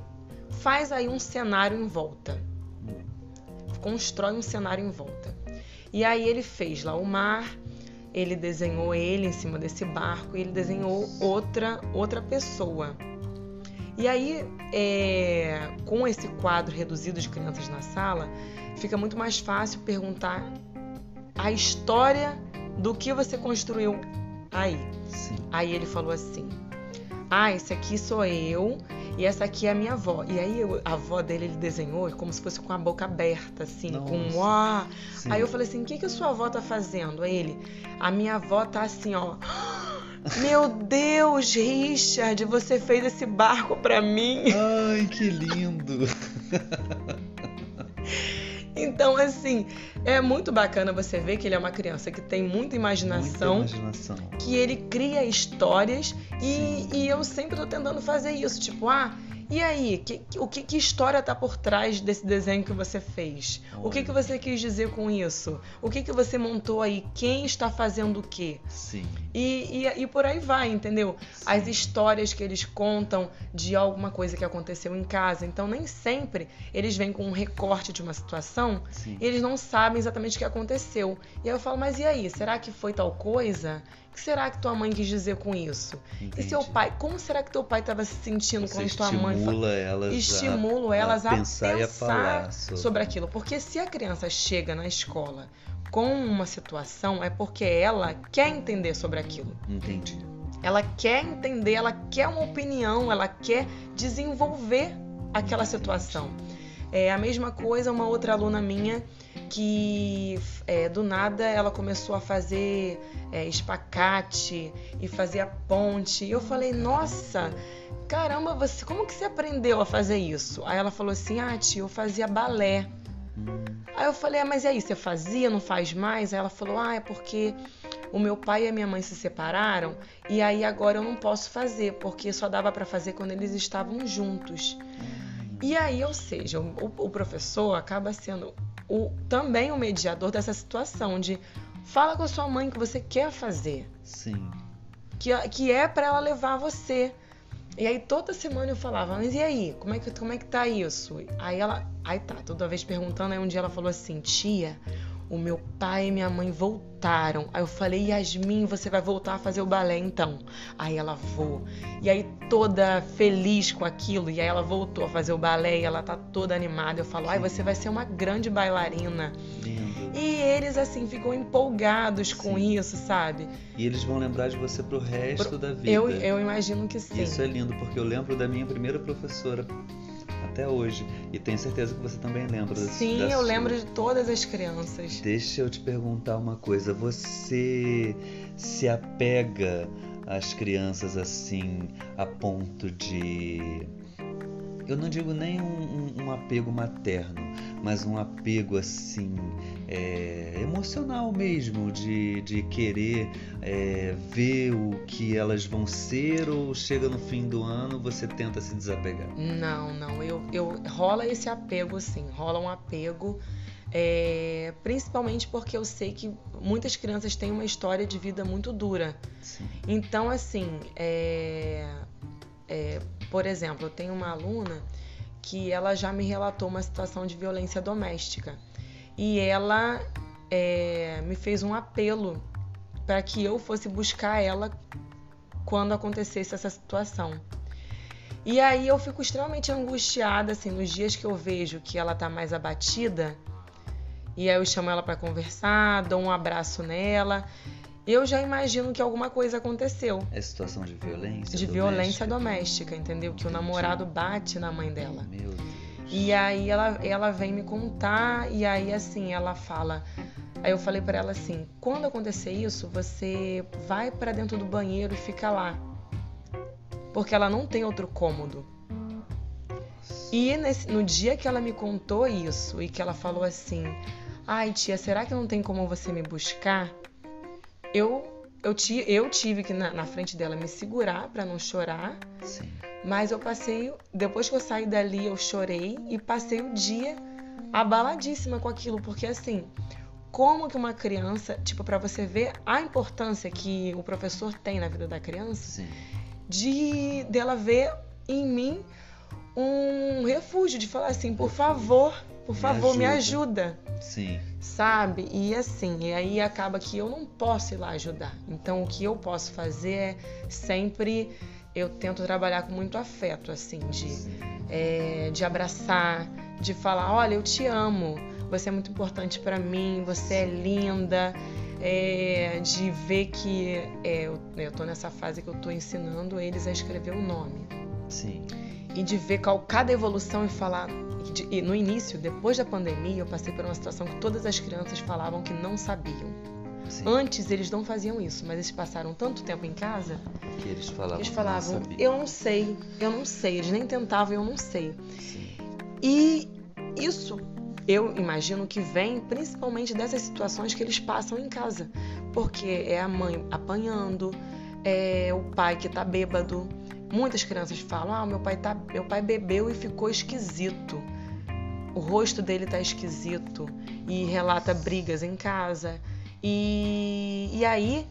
faz aí um cenário em volta. Constrói um cenário em volta. E aí ele fez lá o mar, ele desenhou ele em cima desse barco e ele desenhou outra outra pessoa. E aí, é, com esse quadro reduzido de crianças na sala, fica muito mais fácil perguntar a história do que você construiu aí. Sim. Aí ele falou assim: Ah, esse aqui sou eu e essa aqui é a minha avó. E aí eu, a avó dele ele desenhou como se fosse com a boca aberta, assim, Nossa. com um ó. Aí eu falei assim: o que, que a sua avó tá fazendo? Aí ele, a minha avó tá assim, ó. [GASPS] Meu Deus, Richard, você fez esse barco para mim. Ai, que lindo. [LAUGHS] Então, assim, é muito bacana você ver que ele é uma criança que tem muita imaginação, muita imaginação. que ele cria histórias e, e, eu sempre tô tentando fazer isso. Tipo, ah, e aí, que, o que, que história está por trás desse desenho que você fez? Olha. O que, que você quis dizer com isso? O que, que você montou aí? Quem está fazendo o quê? Sim. E, e, e por aí vai, entendeu? Sim. As histórias que eles contam de alguma coisa que aconteceu em casa. Então, nem sempre eles vêm com um recorte de uma situação Sim. e eles não sabem exatamente o que aconteceu. E aí eu falo, mas e aí? Será que foi tal coisa? O que será que tua mãe quis dizer com isso? Entendi. E seu pai, como será que teu pai estava se sentindo Você quando tua mãe estimula elas estimulo elas a, a pensar, pensar a sobre aquilo? Porque se a criança chega na escola com uma situação, é porque ela quer entender sobre aquilo. Entendi. Ela quer entender, ela quer uma opinião, ela quer desenvolver aquela situação. É a mesma coisa, uma outra aluna minha que é, do nada ela começou a fazer é, espacate e fazia ponte. E eu falei, nossa, caramba, você, como que você aprendeu a fazer isso? Aí ela falou assim, ah, tia, eu fazia balé. Aí eu falei, ah, mas e aí, você fazia, não faz mais? Aí ela falou, ah, é porque o meu pai e a minha mãe se separaram e aí agora eu não posso fazer, porque só dava para fazer quando eles estavam juntos. E aí, ou seja, o, o professor acaba sendo o, também o mediador dessa situação de fala com a sua mãe que você quer fazer. Sim. Que, que é para ela levar você. E aí toda semana eu falava, mas e aí, como é que, como é que tá isso? Aí ela, aí tá, toda vez perguntando, aí um dia ela falou assim, tia, o meu pai e minha mãe voltaram. Aí eu falei, Yasmin, você vai voltar a fazer o balé então? Aí ela vou. E aí toda feliz com aquilo, e aí ela voltou a fazer o balé e ela tá toda animada. Eu falo, ai, você vai ser uma grande bailarina. Lindo. E eles assim ficam empolgados com sim. isso, sabe? E eles vão lembrar de você pro resto pro... da vida. Eu, eu imagino que sim. Isso é lindo, porque eu lembro da minha primeira professora até hoje. E tenho certeza que você também lembra. Sim, da eu sua. lembro de todas as crianças. Deixa eu te perguntar uma coisa. Você se apega às crianças assim a ponto de eu não digo nem um, um, um apego materno, mas um apego assim é, emocional mesmo, de, de querer é, ver o que elas vão ser ou chega no fim do ano você tenta se desapegar? Não, não, eu, eu rola esse apego sim, rola um apego. É, principalmente porque eu sei que muitas crianças têm uma história de vida muito dura. Sim. Então, assim, é, é, por exemplo, eu tenho uma aluna que ela já me relatou uma situação de violência doméstica e ela é, me fez um apelo para que eu fosse buscar ela quando acontecesse essa situação. E aí eu fico extremamente angustiada assim nos dias que eu vejo que ela tá mais abatida. E aí eu chamo ela para conversar, dou um abraço nela eu já imagino que alguma coisa aconteceu. É situação de violência? De doméstica. violência doméstica, entendeu? Que o namorado bate na mãe dela. Meu Deus. E aí ela, ela vem me contar, e aí assim, ela fala. Aí eu falei para ela assim: quando acontecer isso, você vai para dentro do banheiro e fica lá. Porque ela não tem outro cômodo. E nesse, no dia que ela me contou isso e que ela falou assim: ai tia, será que não tem como você me buscar? eu eu, ti, eu tive que na, na frente dela me segurar para não chorar. Sim. Mas eu passei, depois que eu saí dali, eu chorei e passei o dia abaladíssima com aquilo, porque assim, como que uma criança, tipo, para você ver a importância que o professor tem na vida da criança, Sim. de dela ver em mim um refúgio, de falar assim, por favor, por Me favor, me ajuda. ajuda, Sim. sabe? E assim, e aí acaba que eu não posso ir lá ajudar. Então o que eu posso fazer é sempre eu tento trabalhar com muito afeto, assim, de, é, de abraçar, de falar, olha, eu te amo, você é muito importante para mim, você é linda, é, de ver que é, eu, eu tô nessa fase que eu tô ensinando eles a escrever o nome Sim. E de ver qual, cada evolução e falar. e no início, depois da pandemia, eu passei por uma situação que todas as crianças falavam que não sabiam. Sim. Antes eles não faziam isso, mas eles passaram tanto tempo em casa Que eles falavam. que eles falavam: não eu não sei, eu não sei. Eles nem tentavam, eu não sei. Sim. E isso eu imagino que vem principalmente dessas situações que eles passam em casa. Porque é a mãe apanhando, é o pai que tá bêbado. Muitas crianças falam: "Ah, meu pai tá, meu pai bebeu e ficou esquisito. O rosto dele tá esquisito" e relata brigas em casa. E, e aí,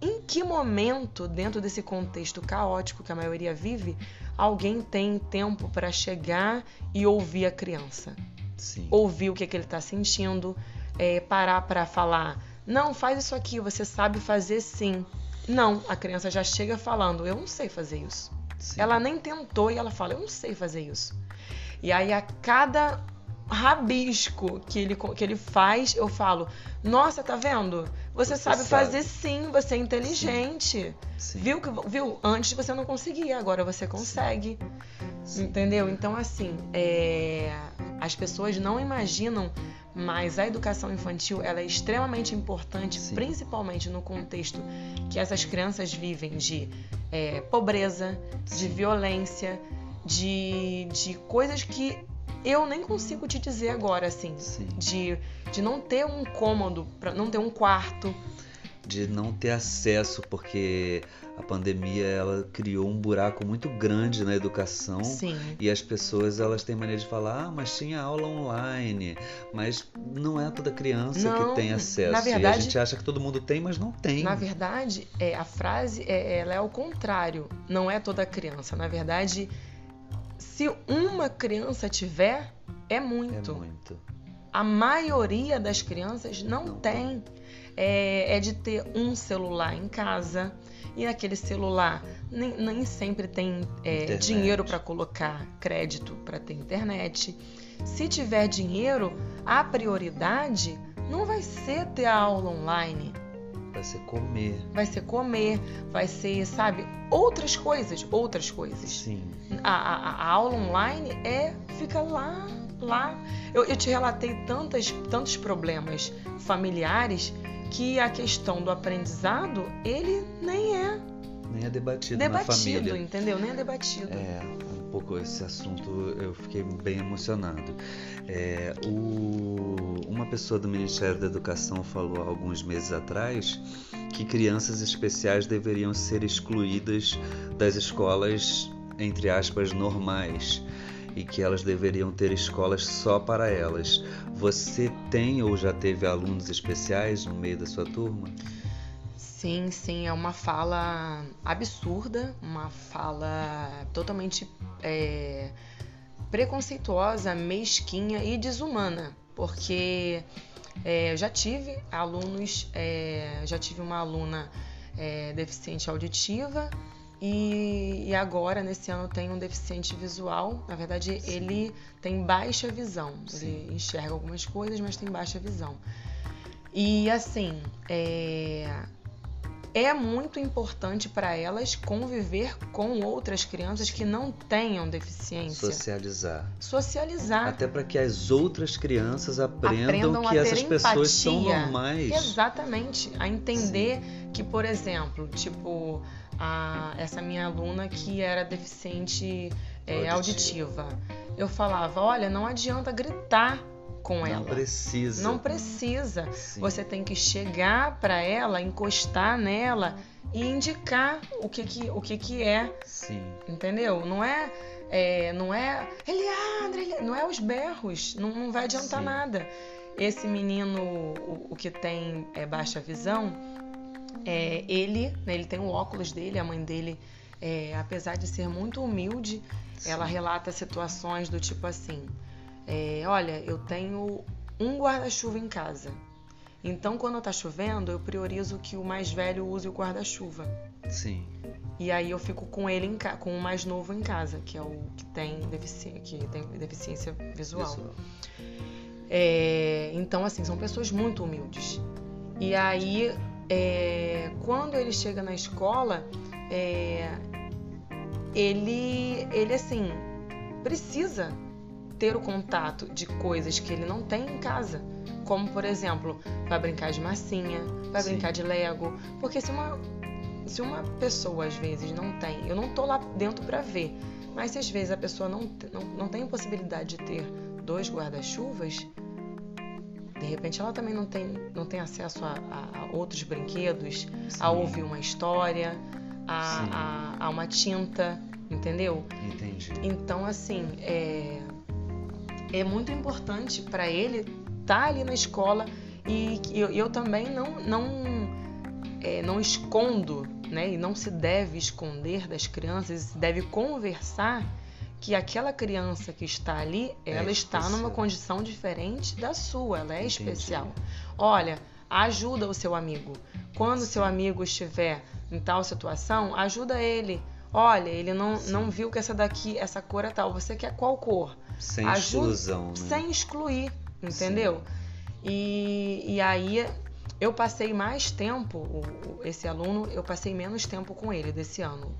em que momento, dentro desse contexto caótico que a maioria vive, alguém tem tempo para chegar e ouvir a criança? Sim. Ouvir o que, que ele está sentindo, é, parar para falar: não, faz isso aqui, você sabe fazer sim. Não, a criança já chega falando: eu não sei fazer isso. Sim. Ela nem tentou e ela fala: eu não sei fazer isso. E aí, a cada rabisco que ele, que ele faz, eu falo: Nossa, tá vendo? Você, Você sabe, sabe. fazer sim, você é inteligente. Sim. Viu, que- viu? Antes você não conseguia, agora você consegue. Sim. Entendeu? Então, assim, é, as pessoas não imaginam, mas a educação infantil ela é extremamente importante, Sim. principalmente no contexto que essas crianças vivem de é, pobreza, de Sim. violência, de, de coisas que eu nem consigo te dizer agora, assim. Sim. De, de não ter um cômodo, pra não ter um quarto. De não ter acesso, porque a pandemia ela criou um buraco muito grande na educação. Sim. E as pessoas elas têm mania de falar, ah, mas tinha aula online. Mas não é toda criança Não, que tem acesso. na e a verdade- gente acha que todo mundo tem, mas não tem. Na verdade, é, a frase é, ela é ao contrário. Não é toda criança. Na verdade, se uma criança tiver, é É muito. muito. A maioria das crianças não, Não tem. É, é de ter um celular em casa. E aquele celular nem, nem sempre tem é, dinheiro para colocar crédito para ter internet. Se tiver dinheiro, a prioridade não vai ser ter a aula online Vai ser comer. vai ser comer, vai ser, sabe, outras coisas, outras coisas. Sim. A, a- a aula online é fica lá, lá. Eu, eu te relatei tantas, tantos problemas familiares que a questão do aprendizado ele nem é Nem é debatido, na debatido, família. entendeu? Nem é debatido. É, um pouco esse assunto eu fiquei bem emocionado. É, o- uma pessoa do Ministério da Educação falou há alguns meses atrás que crianças especiais deveriam ser excluídas das escolas, entre aspas, normais. E que elas deveriam ter escolas só para elas. Você tem ou já teve alunos especiais no meio da sua turma? Sim, sim, é uma fala absurda, uma fala totalmente é, preconceituosa, mesquinha e desumana, porque é, já tive alunos, é, já tive uma aluna é, deficiente auditiva e, e agora nesse ano tem um deficiente visual. Na verdade, Sim. ele tem baixa visão, Sim. ele enxerga algumas coisas, mas tem baixa visão. E assim, é, é muito importante para elas conviver com outras crianças que não tenham deficiência. Socializar. Socializar. Até para que as outras crianças aprendam, Aprendam que essas pessoas são empatia. normais. Exatamente. A entender que, por exemplo, tipo, a- essa minha aluna que era deficiente é, Auditiva. Eu falava, olha, não adianta gritar com Não ela. precisa. Não precisa. Sim. Você tem que chegar para ela, encostar nela e indicar o que que, o que, que é, Sim. entendeu? Não é, é, não é, Eliandra, Eli-" não é os berros, não, não vai adiantar Sim. nada. esse menino, o, o que tem é, baixa visão, é, ele, né, ele tem o óculos dele, a mãe dele, é, apesar de ser muito humilde, Sim. ela relata situações do tipo assim: é, olha, eu tenho um guarda-chuva em casa. Então, quando está chovendo, eu priorizo que o mais velho use o guarda-chuva. Sim. E aí eu fico com ele em com o mais novo em casa, que é o que tem, defici que tem deficiência visual. visual. É, então, assim, são pessoas muito humildes. E aí, é, quando ele chega na escola, é, ele, ele, assim, precisa ter o contato de coisas que ele não tem em casa. Como, por exemplo, vai brincar de massinha, vai Sim. brincar de Lego. Porque se uma, se uma pessoa, às vezes, não tem... Eu não tô lá dentro para ver. Mas se às vezes a pessoa não, não, não tem possibilidade de ter dois guarda-chuvas, de repente ela também não tem, não tem acesso a, a, a outros brinquedos, Sim. a ouvir uma história, a, a, uma tinta, entendeu? Entendi. Então, assim, é, é muito importante para ele estar tá ali na escola e eu, eu também não não é, não escondo, né? E não se deve esconder das crianças, se deve conversar que aquela criança que está ali, é ela está numa condição diferente da sua, ela é Entendi. especial. Olha, ajuda o seu amigo. Quando o seu amigo estiver em tal situação, ajuda ele. Olha, ele não, não viu que essa daqui, essa cor é tal. Você quer qual cor? Sem Ajuda, exclusão, né? Sem excluir, entendeu? E, e aí eu passei mais tempo, esse aluno, eu passei menos tempo com ele desse ano.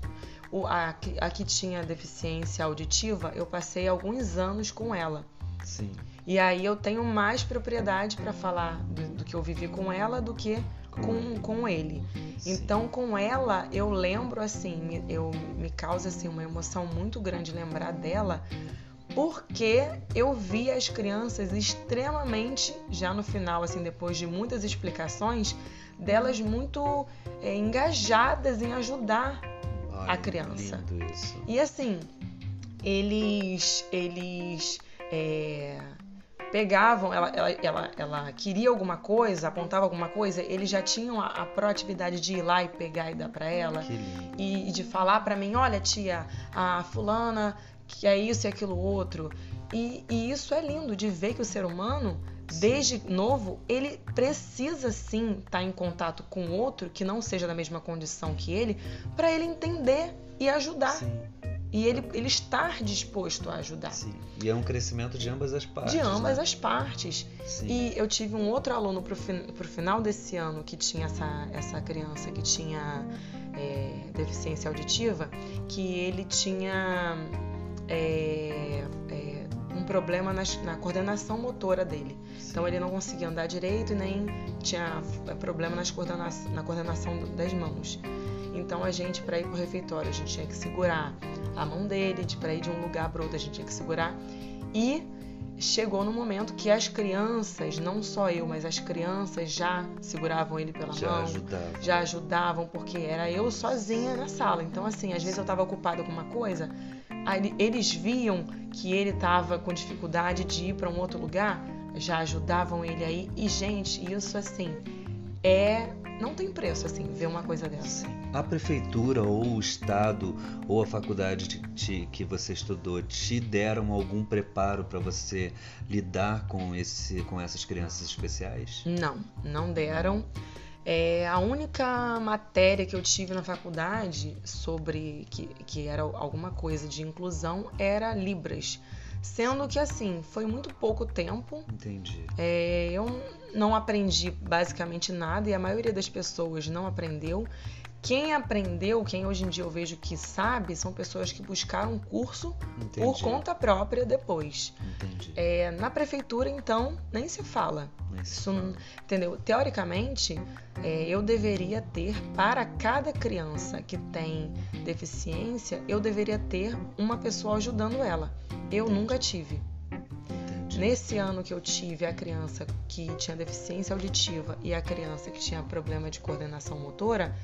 O, a, a que tinha deficiência auditiva, eu passei alguns anos com ela. Sim. E aí eu tenho mais propriedade para falar do, do, que eu vivi com ela do que com, com ele. Sim. Então, com ela, eu lembro assim, eu me causa assim uma emoção muito grande lembrar dela, porque eu vi as crianças extremamente, já no final, assim, depois de muitas explicações, delas muito é, engajadas em ajudar A criança. E assim, eles, eles é, pegavam, ela, ela, ela, ela, queria alguma coisa, apontava alguma coisa, eles já tinham a, a proatividade de ir lá e pegar e dar para ela e, e, de falar para mim, olha tia, a fulana que é isso e aquilo outro. E, e isso é lindo de ver que o ser humano, desde novo, ele precisa sim estar tá em contato com outro que não seja da mesma condição que ele, para ele entender e ajudar. Sim. E ele, ele estar disposto a ajudar. Sim. E é um crescimento de ambas as partes. De ambas né? as partes. Sim. E eu tive um outro aluno para o final desse ano que tinha essa, essa criança que tinha é, deficiência auditiva, que ele tinha é, é, um problema na, na, coordenação motora dele. Sim. Então ele não conseguia andar direito e nem tinha é, problema nas coordena na coordenação das mãos. Então a gente, para ir para o refeitório, a gente tinha que segurar a mão dele, de para ir de um lugar para outro, a gente tinha que segurar. E chegou no momento que as crianças, não só eu, mas as crianças já seguravam ele pela já mão, ajudavam. já ajudavam, porque era eu sozinha na sala. Então, assim, às vezes eu estava ocupada com uma coisa, eles viam que ele estava com dificuldade de ir para um outro lugar, já ajudavam ele aí. E, gente, isso assim é não tem preço, assim, ver uma coisa dessa. A prefeitura ou o estado ou a faculdade te, te, que você estudou te deram algum preparo para você lidar com, esse, com essas crianças especiais? Não, não deram. É, a única matéria que eu tive na faculdade sobre que, que era alguma coisa de inclusão era Libras. Sendo que, assim, foi muito pouco tempo. Entendi. É, eu não aprendi basicamente nada e a maioria das pessoas não aprendeu. Quem aprendeu, quem hoje em dia eu vejo que sabe, são pessoas que buscaram um curso Entendi. por conta própria depois. Entendi. É, na prefeitura, então, nem se fala. Nem se Isso, fala. entendeu? Teoricamente, é, eu deveria ter, para cada criança que tem deficiência, eu deveria ter uma pessoa ajudando ela. Eu Entendi. nunca tive. Nesse ano que eu tive a criança que tinha deficiência auditiva e a criança que tinha problema de coordenação motora,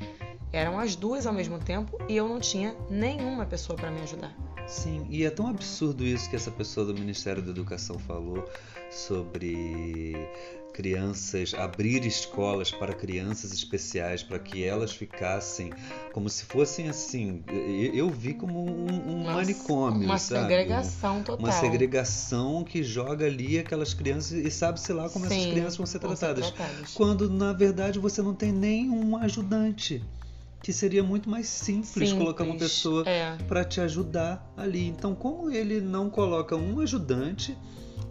eram as duas ao mesmo tempo e eu não tinha nenhuma pessoa para me ajudar. Sim, e é tão absurdo isso que essa pessoa do Ministério da Educação falou sobre crianças, abrir escolas para crianças especiais, para que elas ficassem como se fossem assim. Eu vi como um, um manicômio. Uma sabe? segregação total. Uma segregação que joga ali aquelas crianças e sabe-se lá como Sim, essas crianças vão ser vão ser tratadas. Quando na verdade você não tem nenhum ajudante. Que seria muito mais simples, colocar uma Simples, pessoa é. para te ajudar ali. Então, como ele não coloca um ajudante,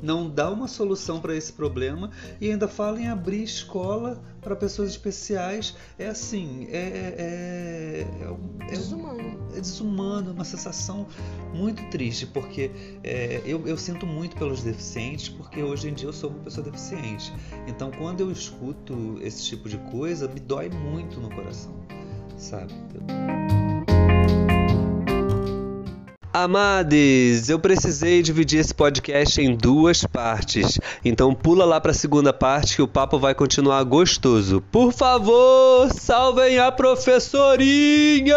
não dá uma solução para esse problema e ainda fala em abrir escola para pessoas especiais, é assim, é, é, é, um- é, um- Desumano. é desumano, é uma sensação muito triste, porque é, eu, eu sinto muito pelos deficientes, porque hoje em dia eu sou uma pessoa deficiente. Então, quando eu escuto esse tipo de coisa, me dói muito no coração, sabe? Amades, eu precisei dividir esse podcast em duas partes. Então pula lá para a segunda parte que o papo vai continuar gostoso. Por favor, salvem a professorinha!